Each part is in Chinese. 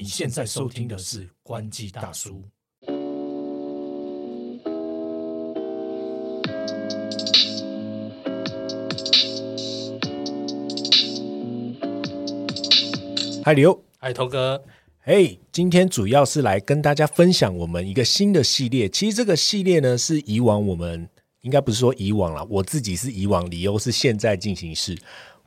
你现在收听的是关机大叔。嗨，李欧，嗨，头哥，嘿，今天主要是来跟大家分享我们一个新的系列。其实这个系列呢，是以往我们应该不是说以往了，我自己是以往，理由是现在进行式。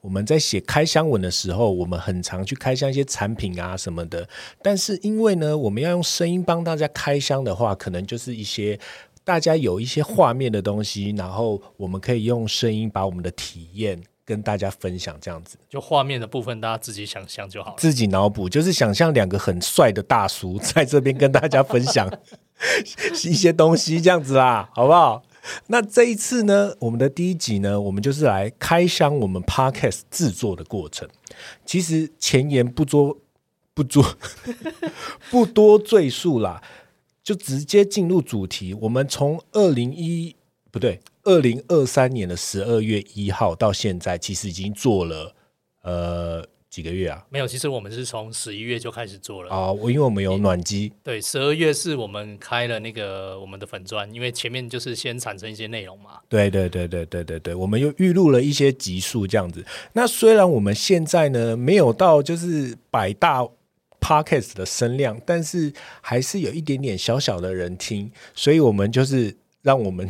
我们在写开箱文的时候，我们很常去开箱一些产品啊什么的。但是因为呢，我们要用声音帮大家开箱的话，可能就是一些大家有一些画面的东西，然后我们可以用声音把我们的体验跟大家分享，这样子就画面的部分，大家自己想象就好了。自己脑补，就是想象两个很帅的大叔在这边跟大家分享 一些东西，这样子啦，好不好？那这一次呢，我们的第一集呢，我们就是来开箱我们 podcast 制作的过程。其实前言不多不多 不多赘述啦，就直接进入主题。我们从二零一不对，二零二三年的十二月一号到现在，其实已经做了呃几个月啊？没有，其实我们是从十一月就开始做了。啊，我因为我们有暖机，对，十二月是我们开了那个我们的粉砖，因为前面就是先产生一些内容嘛。对对对对对对对，我们又预录了一些集数这样子。那虽然我们现在呢没有到就是百大 podcast 的声量，但是还是有一点点小小的人听，所以我们就是让我们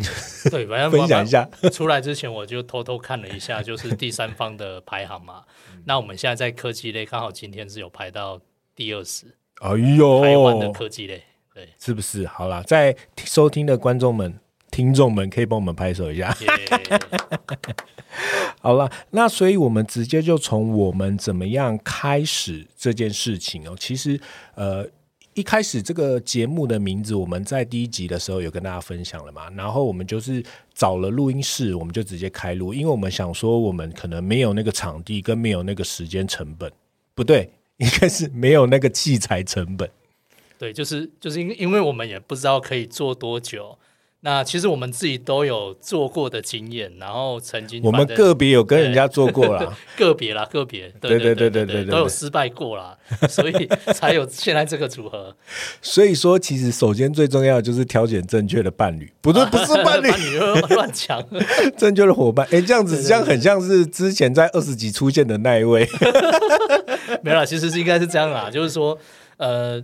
对，反正 分享一下。出来之前我就偷偷看了一下，就是第三方的排行嘛。那我们现在在科技类，刚好今天是有排到第二十。哎呦，台湾的科技类，对，是不是？好啦，在收听的观众们、听众们，可以帮我们拍手一下。好了，那所以我们直接就从我们怎么样开始这件事情哦。其实，呃，一开始这个节目的名字，我们在第一集的时候有跟大家分享了嘛。然后我们就是找了录音室，我们就直接开录，因为我们想说，我们可能没有那个场地，跟没有那个时间成本，不对，应该是没有那个器材成本。对，就是就是因因为我们也不知道可以做多久。那其实我们自己都有做过的经验，然后曾经我们个别有跟人家做过啦，个别啦，个别，对对对对对，都有失败过啦，所以 才有现在这个组合。所以说，其实首先最重要的就是挑选正确的伴侣，不是 不是伴侣，乱讲，正确的伙伴。哎，这样子这样很像是之前在二十集出现的那一位，没有，其实是应该是这样啦，就是说，呃。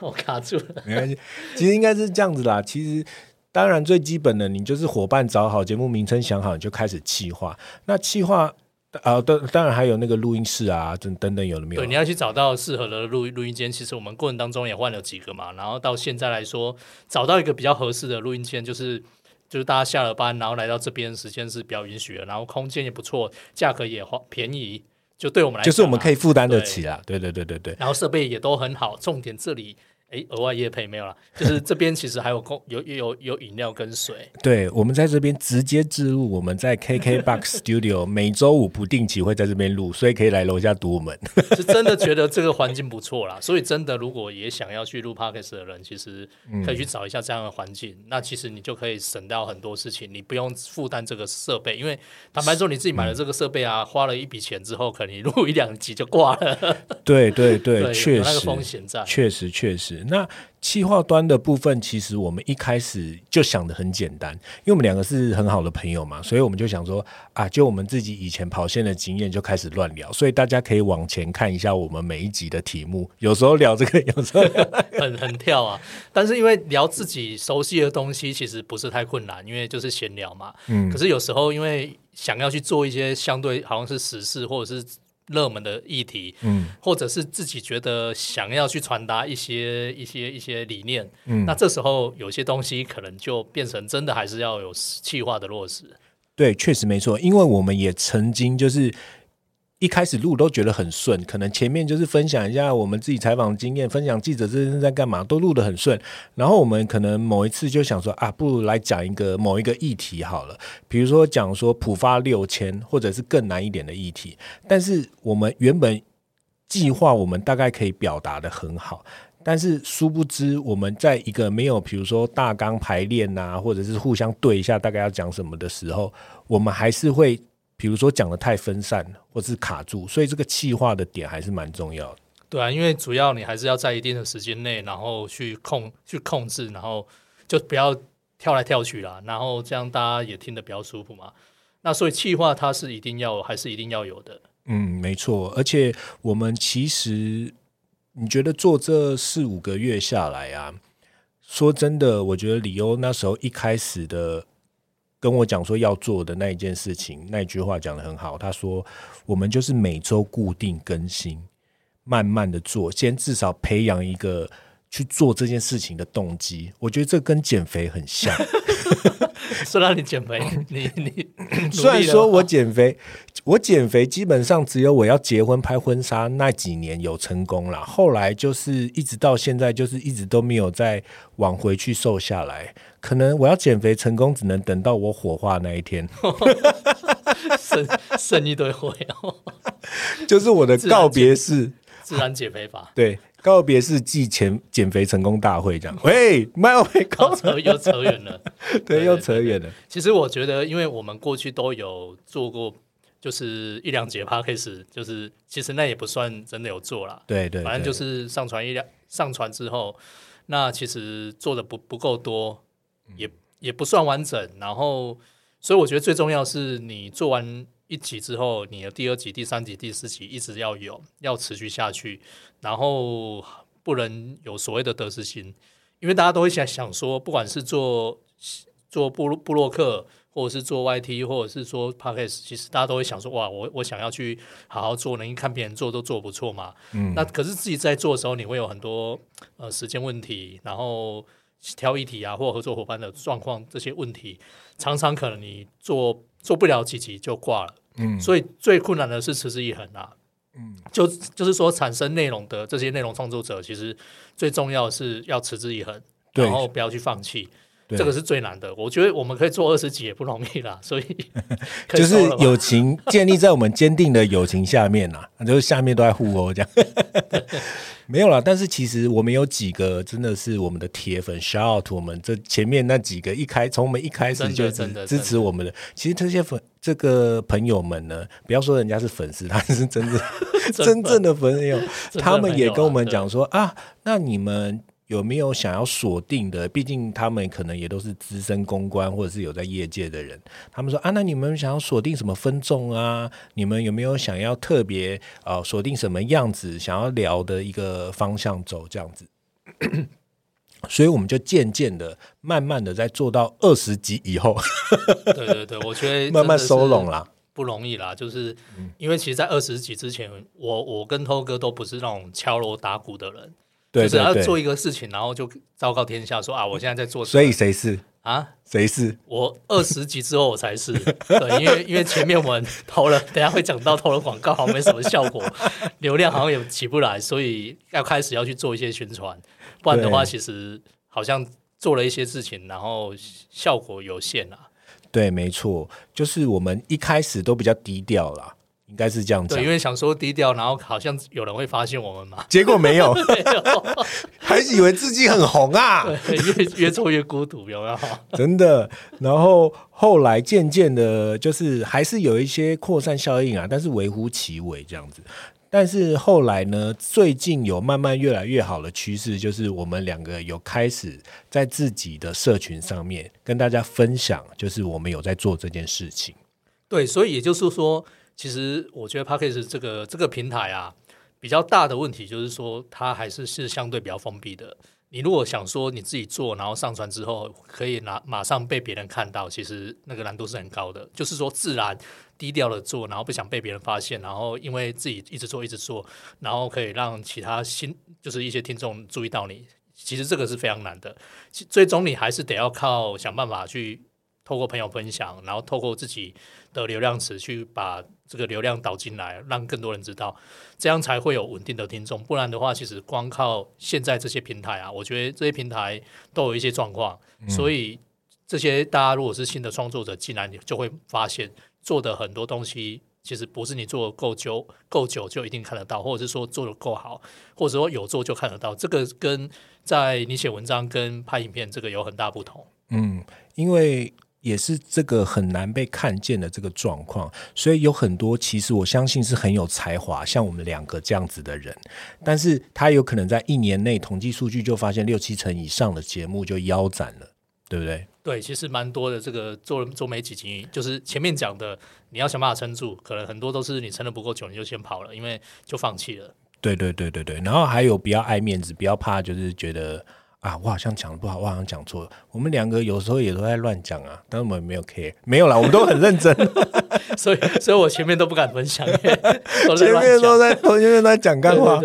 我卡住了，没关系。其实应该是这样子啦。其实当然最基本的，你就是伙伴找好，节目名称想好，你就开始企划。那企划啊，当当然还有那个录音室啊，等等等，有了没有？对，你要去找到适合的录录音间。其实我们过程当中也换了几个嘛。然后到现在来说，找到一个比较合适的录音间，就是就是大家下了班，然后来到这边，时间是比较允许的，然后空间也不错，价格也花便宜。就对我们来，就是我们可以负担得起啊！对对对对对。然后设备也都很好，重点这里。哎，额外夜配没有了，就是这边其实还有供有有有饮料跟水。对，我们在这边直接置入，我们在 KK Box Studio 每周五不定期会在这边录，所以可以来楼下堵我们。是真的觉得这个环境不错啦，所以真的如果也想要去录 Podcast 的人，其实可以去找一下这样的环境。那其实你就可以省掉很多事情，你不用负担这个设备，因为坦白说你自己买了这个设备啊，花了一笔钱之后，可能你录一两集就挂了。对对对，确实那个风险在，确实确实。那气化端的部分，其实我们一开始就想的很简单，因为我们两个是很好的朋友嘛，所以我们就想说啊，就我们自己以前跑线的经验，就开始乱聊。所以大家可以往前看一下我们每一集的题目，有时候聊这个，有时候很很跳啊。但是因为聊自己熟悉的东西，其实不是太困难，因为就是闲聊嘛。嗯。可是有时候因为想要去做一些相对好像是时事或者是。热门的议题，嗯，或者是自己觉得想要去传达一些一些一些理念，嗯，那这时候有些东西可能就变成真的还是要有计划的落实。对，确实没错，因为我们也曾经就是。一开始录都觉得很顺，可能前面就是分享一下我们自己采访经验，分享记者这是在干嘛，都录得很顺。然后我们可能某一次就想说啊，不如来讲一个某一个议题好了，比如说讲说浦发六千，或者是更难一点的议题。但是我们原本计划我们大概可以表达的很好，但是殊不知我们在一个没有比如说大纲排练呐，或者是互相对一下大概要讲什么的时候，我们还是会。比如说讲的太分散或是卡住，所以这个气化的点还是蛮重要的。对啊，因为主要你还是要在一定的时间内，然后去控去控制，然后就不要跳来跳去啦，然后这样大家也听得比较舒服嘛。那所以气化它是一定要还是一定要有的？嗯，没错。而且我们其实你觉得做这四五个月下来啊，说真的，我觉得李欧那时候一开始的跟我讲说要做的那一件事情，那句话讲的很好。他说我们就是每周固定更新。慢慢的做，先至少培养一个去做这件事情的动机。我觉得这跟减肥很像。说到你减肥，你你 虽然说我减肥，我减肥基本上只有我要结婚拍婚纱那几年有成功了，后来就是一直到现在，就是一直都没有再往回去瘦下来。可能我要减肥成功，只能等到我火化那一天。剩剩一堆灰哦，就是我的告别式。自然减肥法，对，告别是季前减肥成功大会这样。喂，麦伟高扯 又扯远了，对，又扯远了。其实我觉得，因为我们过去都有做过，就是一两节 p a c k a g e 就是其实那也不算真的有做了。对对，反正就是上传一两，上传之后，那其实做的不不够多，也也不算完整。然后，所以我觉得最重要是你做完。一集之后，你的第二集、第三集、第四集一直要有，要持续下去，然后不能有所谓的得失心，因为大家都会想想说，不管是做做布布洛克，或者是做 YT，或者是说 Podcast，其实大家都会想说，哇，我我想要去好好做，能看别人做都做不错嘛。嗯。那可是自己在做的时候，你会有很多呃时间问题，然后挑议题啊，或合作伙伴的状况这些问题，常常可能你做。做不了几集就挂了，嗯，所以最困难的是持之以恒啊，嗯，就就是说产生内容的这些内容创作者，其实最重要是要持之以恒，然后不要去放弃，这个是最难的。我觉得我们可以做二十集也不容易啦，所以 就是友情建立在我们坚定的友情下面呐，就是下面都在互殴这样。没有啦，但是其实我们有几个真的是我们的铁粉，shout 我们这前面那几个一开从我们一开始就支持我们的，其实这些粉这个朋友们呢，不要说人家是粉丝，他是真正真正的朋友，他们也跟我们讲说啊，那你们。有没有想要锁定的？毕竟他们可能也都是资深公关，或者是有在业界的人。他们说啊，那你们想要锁定什么分众啊？你们有没有想要特别呃锁定什么样子想要聊的一个方向走这样子？所以我们就渐渐的、慢慢的在做到二十集以后，对对对，我觉得 慢慢收拢啦，不容易啦。就是因为其实，在二十集之前，我我跟涛哥都不是那种敲锣打鼓的人。就是要做一个事情，然后就昭告天下说啊，我现在在做。所以谁是啊？谁是？我二十集之后我才是。对，因为因为前面我们投了，等下会讲到投了广告，好像没什么效果，流量好像也起不来，所以要开始要去做一些宣传。不然的话，其实好像做了一些事情，然后效果有限啊。对，没错，就是我们一开始都比较低调啦。应该是这样子，对，因为想说低调，然后好像有人会发现我们嘛，结果没有，还以为自己很红啊，越越做越孤独，有没有？真的。然后后来渐渐的，就是还是有一些扩散效应啊，但是微乎其微这样子。但是后来呢，最近有慢慢越来越好的趋势，就是我们两个有开始在自己的社群上面跟大家分享，就是我们有在做这件事情。对，所以也就是说。其实我觉得 p a c k a g e 这个这个平台啊，比较大的问题就是说，它还是是相对比较封闭的。你如果想说你自己做，然后上传之后可以拿马上被别人看到，其实那个难度是很高的。就是说自然低调的做，然后不想被别人发现，然后因为自己一直做一直做，然后可以让其他新就是一些听众注意到你。其实这个是非常难的。最终你还是得要靠想办法去透过朋友分享，然后透过自己的流量池去把。这个流量导进来，让更多人知道，这样才会有稳定的听众。不然的话，其实光靠现在这些平台啊，我觉得这些平台都有一些状况。所以这些大家如果是新的创作者进来，你就会发现做的很多东西，其实不是你做的够久够久就一定看得到，或者是说做的够好，或者说有做就看得到。这个跟在你写文章跟拍影片这个有很大不同。嗯，因为。也是这个很难被看见的这个状况，所以有很多其实我相信是很有才华，像我们两个这样子的人，但是他有可能在一年内统计数据就发现六七成以上的节目就腰斩了，对不对？对，其实蛮多的。这个做做没几集，就是前面讲的，你要想办法撑住，可能很多都是你撑的不够久，你就先跑了，因为就放弃了。对对对对对，然后还有比较爱面子，比较怕，就是觉得。啊，我好像讲的不好，我好像讲错了。我们两个有时候也都在乱讲啊，但我们没有 care，没有啦，我们都很认真。所以，所以我前面都不敢分享，前面都在，前面都在讲干话。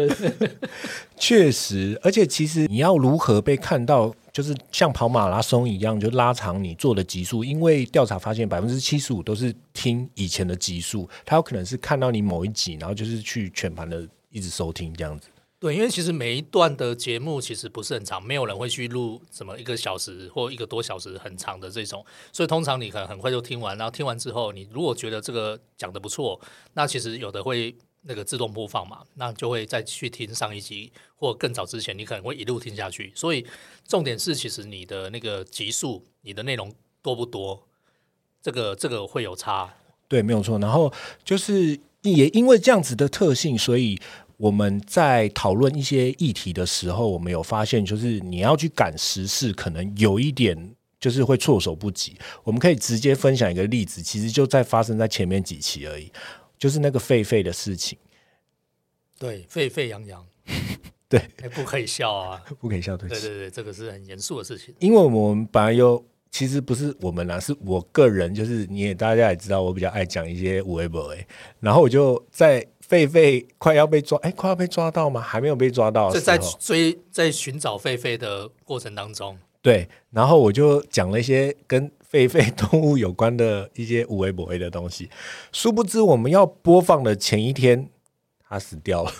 确实，而且其实你要如何被看到，就是像跑马拉松一样，就拉长你做的集数。因为调查发现，百分之七十五都是听以前的集数，他有可能是看到你某一集，然后就是去全盘的一直收听这样子。对，因为其实每一段的节目其实不是很长，没有人会去录什么一个小时或一个多小时很长的这种，所以通常你可能很快就听完，然后听完之后，你如果觉得这个讲的不错，那其实有的会那个自动播放嘛，那就会再去听上一集或更早之前，你可能会一路听下去。所以重点是，其实你的那个集数，你的内容多不多，这个这个会有差。对，没有错。然后就是也因为这样子的特性，所以。我们在讨论一些议题的时候，我们有发现，就是你要去赶时事，可能有一点就是会措手不及。我们可以直接分享一个例子，其实就在发生在前面几期而已，就是那个狒狒的事情。对，沸沸扬扬，对，不可以笑啊，不可以笑，对，对对对，这个是很严肃的事情。因为我们本来有，其实不是我们啦，是我个人，就是你也大家也知道，我比较爱讲一些微博哎，然后我就在。狒狒快要被抓，哎，快要被抓到吗？还没有被抓到。在在追，在寻找狒狒的过程当中，对，然后我就讲了一些跟狒狒动物有关的一些无微不微的东西。殊不知，我们要播放的前一天，它死掉了。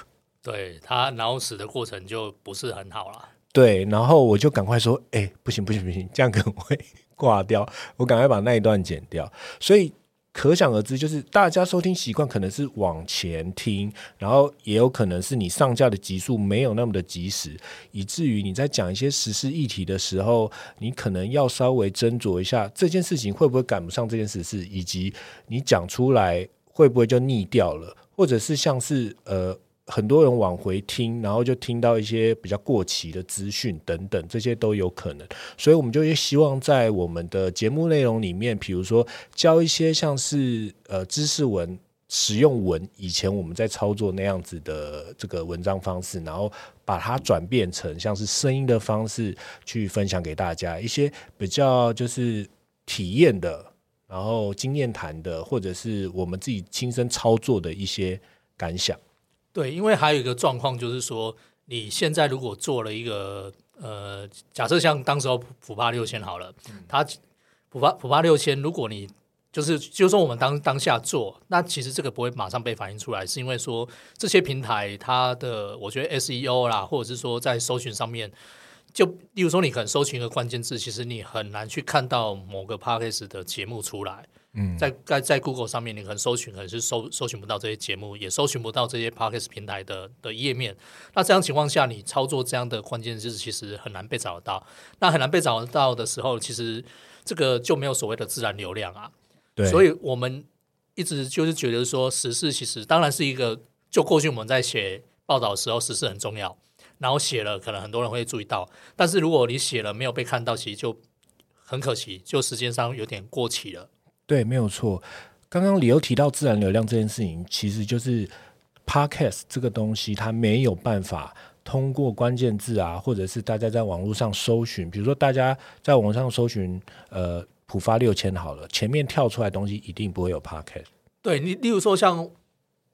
对，它脑死的过程就不是很好了。对，然后我就赶快说，哎，不行不行不行，这样可能会挂掉。我赶快把那一段剪掉。所以。可想而知，就是大家收听习惯可能是往前听，然后也有可能是你上架的集数没有那么的及时，以至于你在讲一些时事议题的时候，你可能要稍微斟酌一下这件事情会不会赶不上这件时事，以及你讲出来会不会就腻掉了，或者是像是呃。很多人往回听，然后就听到一些比较过期的资讯等等，这些都有可能。所以我们就也希望在我们的节目内容里面，比如说教一些像是呃知识文、实用文，以前我们在操作那样子的这个文章方式，然后把它转变成像是声音的方式去分享给大家一些比较就是体验的，然后经验谈的，或者是我们自己亲身操作的一些感想。对，因为还有一个状况就是说，你现在如果做了一个呃，假设像当时候普巴六千好了，它普巴普巴六千，如果你就是就说我们当当下做，那其实这个不会马上被反映出来，是因为说这些平台它的我觉得 SEO 啦，或者是说在搜寻上面，就例如说你可能搜寻一个关键字，其实你很难去看到某个 podcast 的节目出来。嗯，在在在 Google 上面，你可能搜寻可能是搜搜寻不到这些节目，也搜寻不到这些 Podcast 平台的的页面。那这样情况下，你操作这样的关键字，其实很难被找得到。那很难被找得到的时候，其实这个就没有所谓的自然流量啊。对，所以我们一直就是觉得说，时事其实当然是一个，就过去我们在写报道的时候，时事很重要。然后写了，可能很多人会注意到。但是如果你写了没有被看到，其实就很可惜，就时间上有点过期了。对，没有错。刚刚李由提到自然流量这件事情，其实就是 podcast 这个东西，它没有办法通过关键字啊，或者是大家在网络上搜寻，比如说大家在网上搜寻呃普发六千好了，前面跳出来东西一定不会有 podcast。对你，例如说像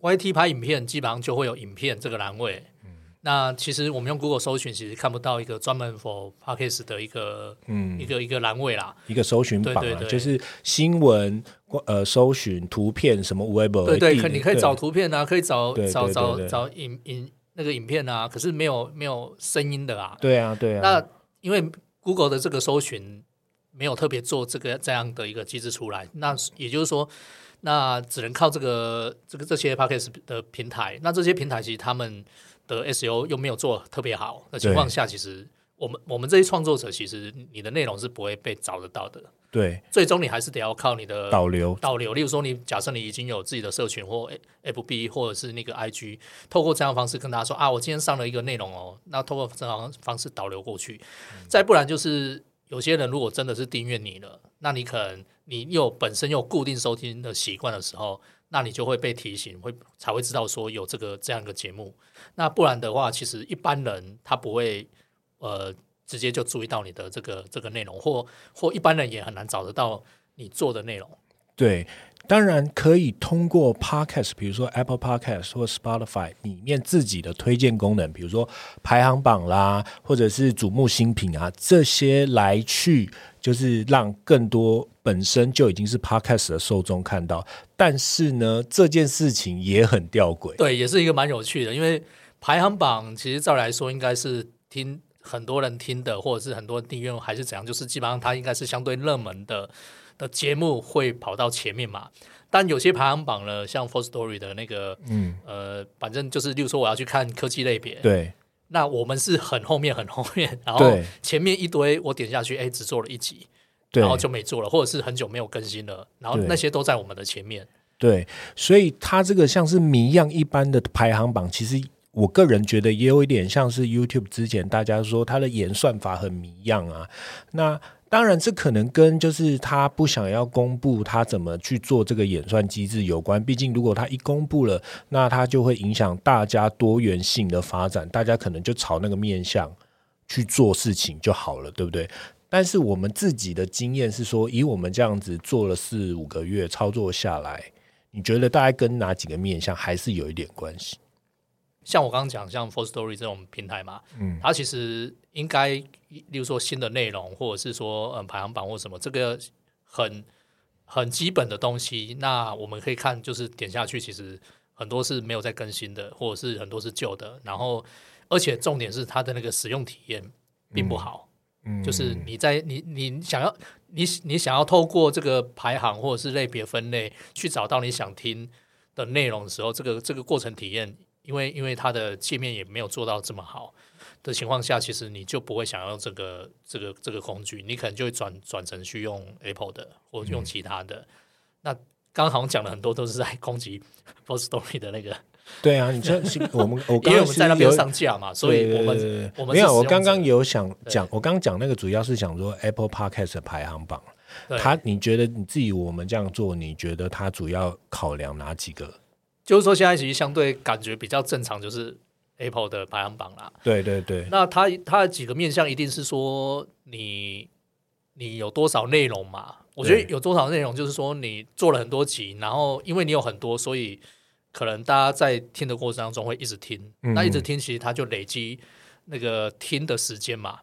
YT 拍影片，基本上就会有影片这个栏位。那其实我们用 Google 搜寻，其实看不到一个专门 for Podcast 的一个嗯。一个一个栏位啦，一个搜寻榜啊，就是新闻呃搜寻图片什么 Web 对对，可你可以找图片啊，可以找找找找影影那个影片啊，可是没有没有声音的啊，对啊对啊。那因为 Google 的这个搜寻没有特别做这个这样的一个机制出来，那也就是说，那只能靠这个这个这些 Podcast 的平台，那这些平台其实他们。的 SEO 又没有做特别好的情况下，其实我们我们这些创作者，其实你的内容是不会被找得到的。对，最终你还是得要靠你的导流导流。例如说，你假设你已经有自己的社群或 FB 或者是那个 IG，透过这样方式跟大家说啊，我今天上了一个内容哦，那透过这样方式导流过去。再不然就是有些人如果真的是订阅你了，那你可能你又本身有固定收听的习惯的时候，那你就会被提醒，会才会知道说有这个这样一个节目。那不然的话，其实一般人他不会呃。直接就注意到你的这个这个内容，或或一般人也很难找得到你做的内容。对，当然可以通过 Podcast，比如说 Apple Podcast 或 Spotify 里面自己的推荐功能，比如说排行榜啦，或者是瞩目新品啊这些来去，就是让更多本身就已经是 Podcast 的受众看到。但是呢，这件事情也很吊诡。对，也是一个蛮有趣的，因为排行榜其实照来说应该是听。很多人听的，或者是很多订阅还是怎样，就是基本上它应该是相对热门的的节目会跑到前面嘛。但有些排行榜呢，像 f o r Story 的那个，嗯，呃，反正就是，例如说我要去看科技类别，对，那我们是很后面很后面，然后前面一堆我点下去，哎，只做了一集，然后就没做了，或者是很久没有更新了，然后那些都在我们的前面。对，所以它这个像是谜样一般的排行榜，其实。我个人觉得也有一点像是 YouTube 之前大家说它的演算法很谜样啊。那当然，这可能跟就是他不想要公布他怎么去做这个演算机制有关。毕竟，如果他一公布了，那他就会影响大家多元性的发展，大家可能就朝那个面向去做事情就好了，对不对？但是我们自己的经验是说，以我们这样子做了四五个月操作下来，你觉得大概跟哪几个面向还是有一点关系？像我刚刚讲，像 For Story 这种平台嘛，嗯，它其实应该，例如说新的内容，或者是说嗯排行榜或什么，这个很很基本的东西，那我们可以看，就是点下去，其实很多是没有在更新的，或者是很多是旧的，然后而且重点是它的那个使用体验并不好，嗯，就是你在你你想要你你想要透过这个排行或者是类别分类去找到你想听的内容的时候，这个这个过程体验。因为因为它的界面也没有做到这么好的情况下，其实你就不会想要这个这个这个工具，你可能就会转转成去用 Apple 的或用其他的。那刚刚好像讲了很多都是在攻击 Post Story 的那个。对啊，你这我们 我因为我们在那边上架嘛，所以我们我们没有。我刚刚有想讲，我刚刚讲那个主要是想说 Apple Podcast 排行榜，他你觉得你自己我们这样做，你觉得它主要考量哪几个？就是说，现在其实相对感觉比较正常，就是 Apple 的排行榜啦。对对对。那它它的几个面向，一定是说你你有多少内容嘛？我觉得有多少内容，就是说你做了很多集，然后因为你有很多，所以可能大家在听的过程当中会一直听。那一直听，其实它就累积那个听的时间嘛，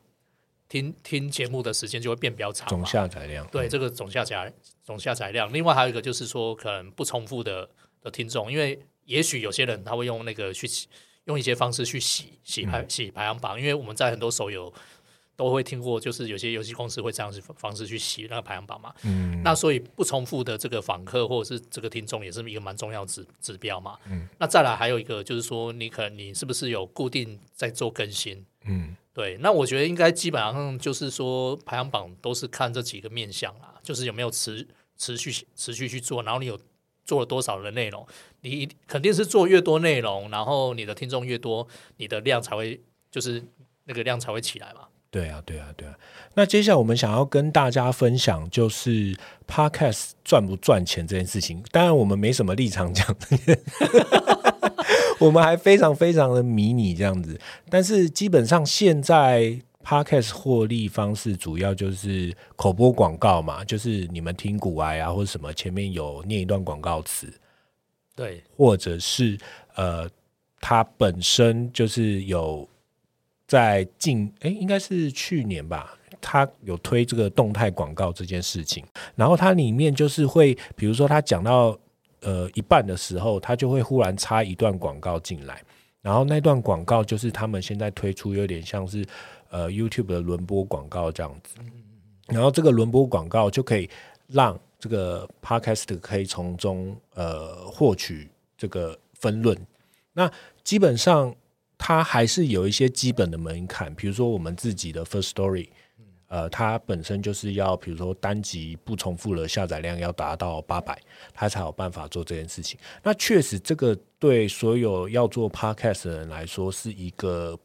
听听节目的时间就会变比较长。总下载量。对，这个总下载总下载量。另外还有一个就是说，可能不重复的。的听众，因为也许有些人他会用那个去用一些方式去洗洗排洗排行榜，因为我们在很多手游都会听过，就是有些游戏公司会这样子方式去洗那个排行榜嘛。嗯，那所以不重复的这个访客或者是这个听众也是一个蛮重要指指标嘛。嗯，那再来还有一个就是说，你可能你是不是有固定在做更新？嗯，对。那我觉得应该基本上就是说排行榜都是看这几个面向啊，就是有没有持持续持续去做，然后你有。做了多少的内容，你肯定是做越多内容，然后你的听众越多，你的量才会就是那个量才会起来嘛。对啊，对啊，对啊。那接下来我们想要跟大家分享，就是 Podcast 赚不赚钱这件事情。当然，我们没什么立场讲，我们还非常非常的迷你这样子。但是基本上现在。Podcast 获利方式主要就是口播广告嘛，就是你们听古哀啊或者什么，前面有念一段广告词，对，或者是呃，它本身就是有在近哎，应该是去年吧，它有推这个动态广告这件事情，然后它里面就是会，比如说他讲到呃一半的时候，他就会忽然插一段广告进来，然后那段广告就是他们现在推出有点像是。呃，YouTube 的轮播广告这样子，然后这个轮播广告就可以让这个 Podcast 可以从中呃获取这个分论。那基本上它还是有一些基本的门槛，比如说我们自己的 First Story，呃，它本身就是要，比如说单集不重复的下载量要达到八百，它才有办法做这件事情。那确实，这个对所有要做 Podcast 的人来说是一个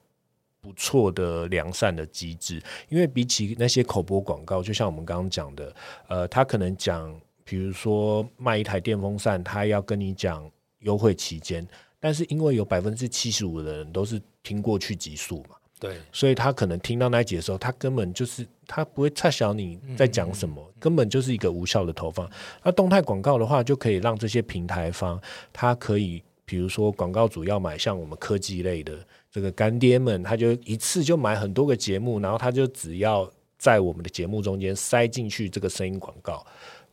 不错的良善的机制，因为比起那些口播广告，就像我们刚刚讲的，呃，他可能讲，比如说卖一台电风扇，他要跟你讲优惠期间。但是因为有百分之七十五的人都是听过去极速嘛，对，所以他可能听到那一集的时候，他根本就是他不会猜想你在讲什么，根本就是一个无效的投放。那动态广告的话，就可以让这些平台方，他可以比如说广告主要买像我们科技类的这个干爹们，他就一次就买很多个节目，然后他就只要在我们的节目中间塞进去这个声音广告，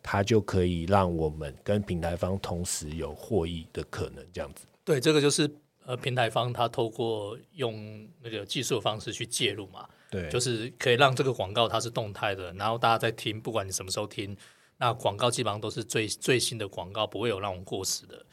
他就可以让我们跟平台方同时有获益的可能，这样子。对，这个就是呃，平台方他透过用那个技术的方式去介入嘛，对，就是可以让这个广告它是动态的，然后大家在听，不管你什么时候听，那广告基本上都是最最新的广告，不会有那种过时的。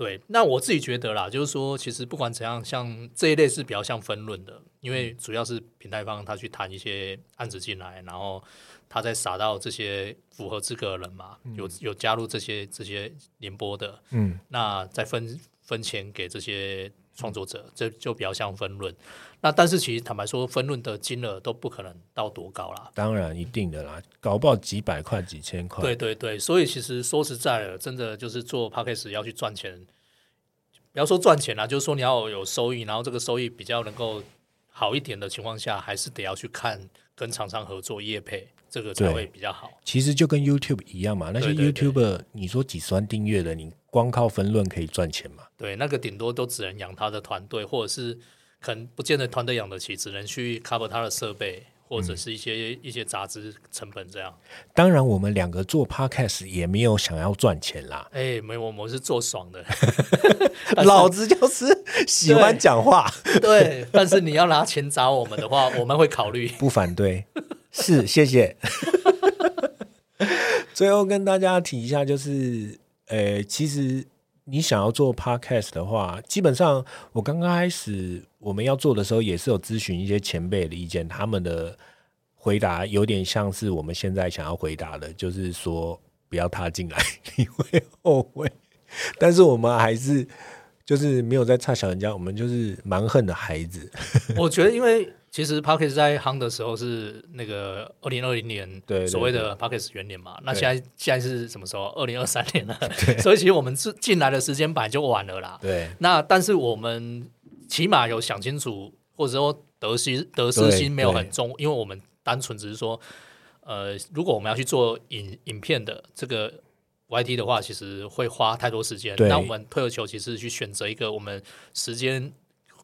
对，那我自己觉得啦，就是说，其实不管怎样，像这一类是比较像分论的，因为主要是平台方他去谈一些案子进来，然后他再撒到这些符合资格的人嘛，有有加入这些这些联播的，嗯，那再分。分钱给这些创作者，这就比较像分论。那但是其实坦白说，分论的金额都不可能到多高啦。当然一定的啦，搞不好几百块、几千块。对对对，所以其实说实在的，真的就是做 p a c k a g e 要去赚钱，不要说赚钱啦，就是说你要有收益，然后这个收益比较能够好一点的情况下，还是得要去看跟厂商合作业配。这个才会比较好。其实就跟 YouTube 一样嘛，那些 YouTuber，你说几十万订阅的，你光靠分论可以赚钱吗？对，那个顶多都只能养他的团队，或者是可能不见得团队养得起，只能去 cover 他的设备，或者是一些一些杂志成本这样。当然，我们两个做 Podcast 也没有想要赚钱啦。哎，没有，我们是做爽的。老子就是喜欢讲话。对，但是你要拿钱砸我们的话，我们会考虑。不反对。是，谢谢。最后跟大家提一下，就是，呃，其实你想要做 podcast 的话，基本上我刚刚开始我们要做的时候，也是有咨询一些前辈的意见，他们的回答有点像是我们现在想要回答的，就是说不要踏进来，你会后悔。但是我们还是就是没有在差小人家，我们就是蛮横的孩子。我觉得，因为。其实 Parkes 在夯的时候是那个二零二零年，对所谓的 Parkes 元年嘛。那现在现在是什么时候？二零二三年了。所以其实我们是进来的时间本来就晚了啦。对。那但是我们起码有想清楚，或者说得失得失心没有很重，因为我们单纯只是说，呃，如果我们要去做影影片的这个 YT 的话，其实会花太多时间。那我们退而求其次，去选择一个我们时间。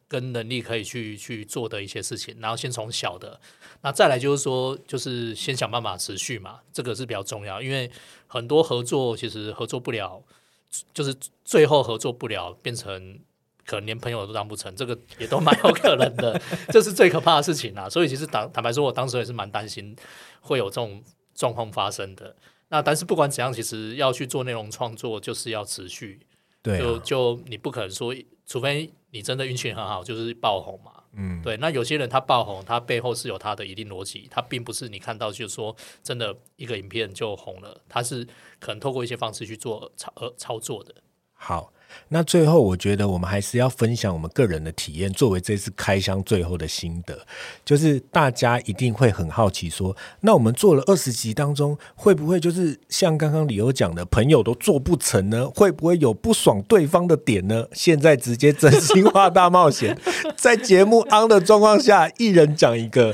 跟能力可以去去做的一些事情，然后先从小的，那再来就是说，就是先想办法持续嘛，这个是比较重要，因为很多合作其实合作不了，就是最后合作不了，变成可能连朋友都当不成，这个也都蛮有可能的，这是最可怕的事情啊。所以其实坦坦白说，我当时也是蛮担心会有这种状况发生的。那但是不管怎样，其实要去做内容创作，就是要持续，对，就就你不可能说，除非。你真的运气很好，就是爆红嘛？嗯，对。那有些人他爆红，他背后是有他的一定逻辑，他并不是你看到就是说真的一个影片就红了，他是可能透过一些方式去做操呃操作的。好。那最后，我觉得我们还是要分享我们个人的体验，作为这次开箱最后的心得。就是大家一定会很好奇，说那我们做了二十集当中，会不会就是像刚刚理由讲的，朋友都做不成呢？会不会有不爽对方的点呢？现在直接真心话大冒险，在节目 on 的状况下，一人讲一个，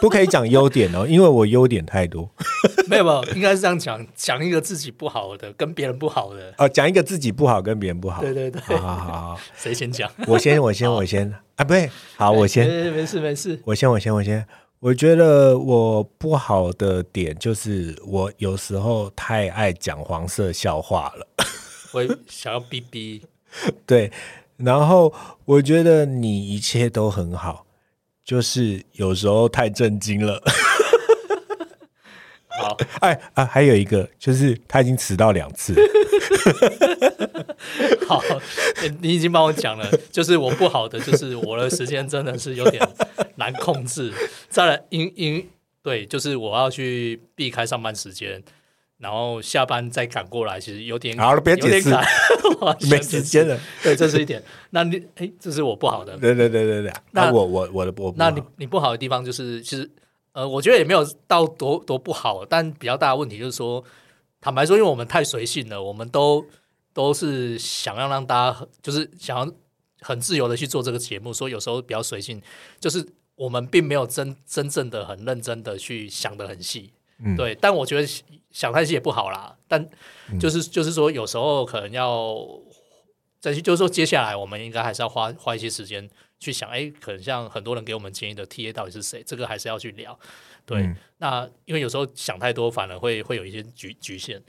不可以讲优点哦，因为我优点太多。没有没有，应该是这样讲，讲一个自己不好的，跟别人不好的。哦，讲一个自己不好，跟别人不好。对对对，好好好，谁先讲？我先，我先，我先啊！不对，好，我先。没事没事，我先，我先，我先。我觉得我不好的点就是我有时候太爱讲黄色笑话了，我想要逼逼。对，然后我觉得你一切都很好，就是有时候太震惊了。好，哎啊，还有一个就是他已经迟到两次，好，你已经帮我讲了，就是我不好的，就是我的时间真的是有点难控制。再来，因因对，就是我要去避开上班时间，然后下班再赶过来，其实有点好了，别解释，没时间了。对，这是一点。那你哎，这是我不好的。对对对对对。那我我我的我，那你你不好的地方就是，其实。呃，我觉得也没有到多多不好，但比较大的问题就是说，坦白说，因为我们太随性了，我们都都是想要让大家就是想要很自由的去做这个节目，所以有时候比较随性，就是我们并没有真真正的很认真的去想的很细，对。但我觉得想太细也不好啦，但就是就是说，有时候可能要再去，就是说，接下来我们应该还是要花花一些时间。去想，哎，可能像很多人给我们建议的 T A 到底是谁？这个还是要去聊。对，那因为有时候想太多，反而会会有一些局局限。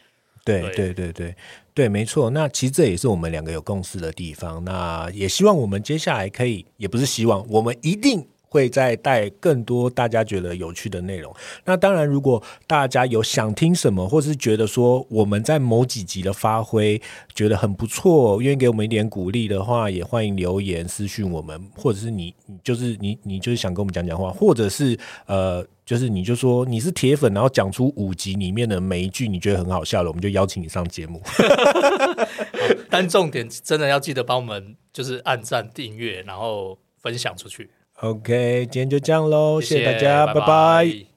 对，对，对，对，对，没错。那其实这也是我们两个有共识的地方。那也希望我们接下来可以，也不是希望，我们一定。会再带更多大家觉得有趣的内容。那当然，如果大家有想听什么，或是觉得说我们在某几集的发挥觉得很不错，愿意给我们一点鼓励的话，也欢迎留言私讯我们，或者是你，就是你，你就是想跟我们讲讲话，或者是呃，就是你就说你是铁粉，然后讲出五集里面的每一句你觉得很好笑的，我们就邀请你上节目。但重点真的要记得帮我们就是按赞、订阅，然后分享出去。OK，今天就这样喽，谢谢大家，拜拜。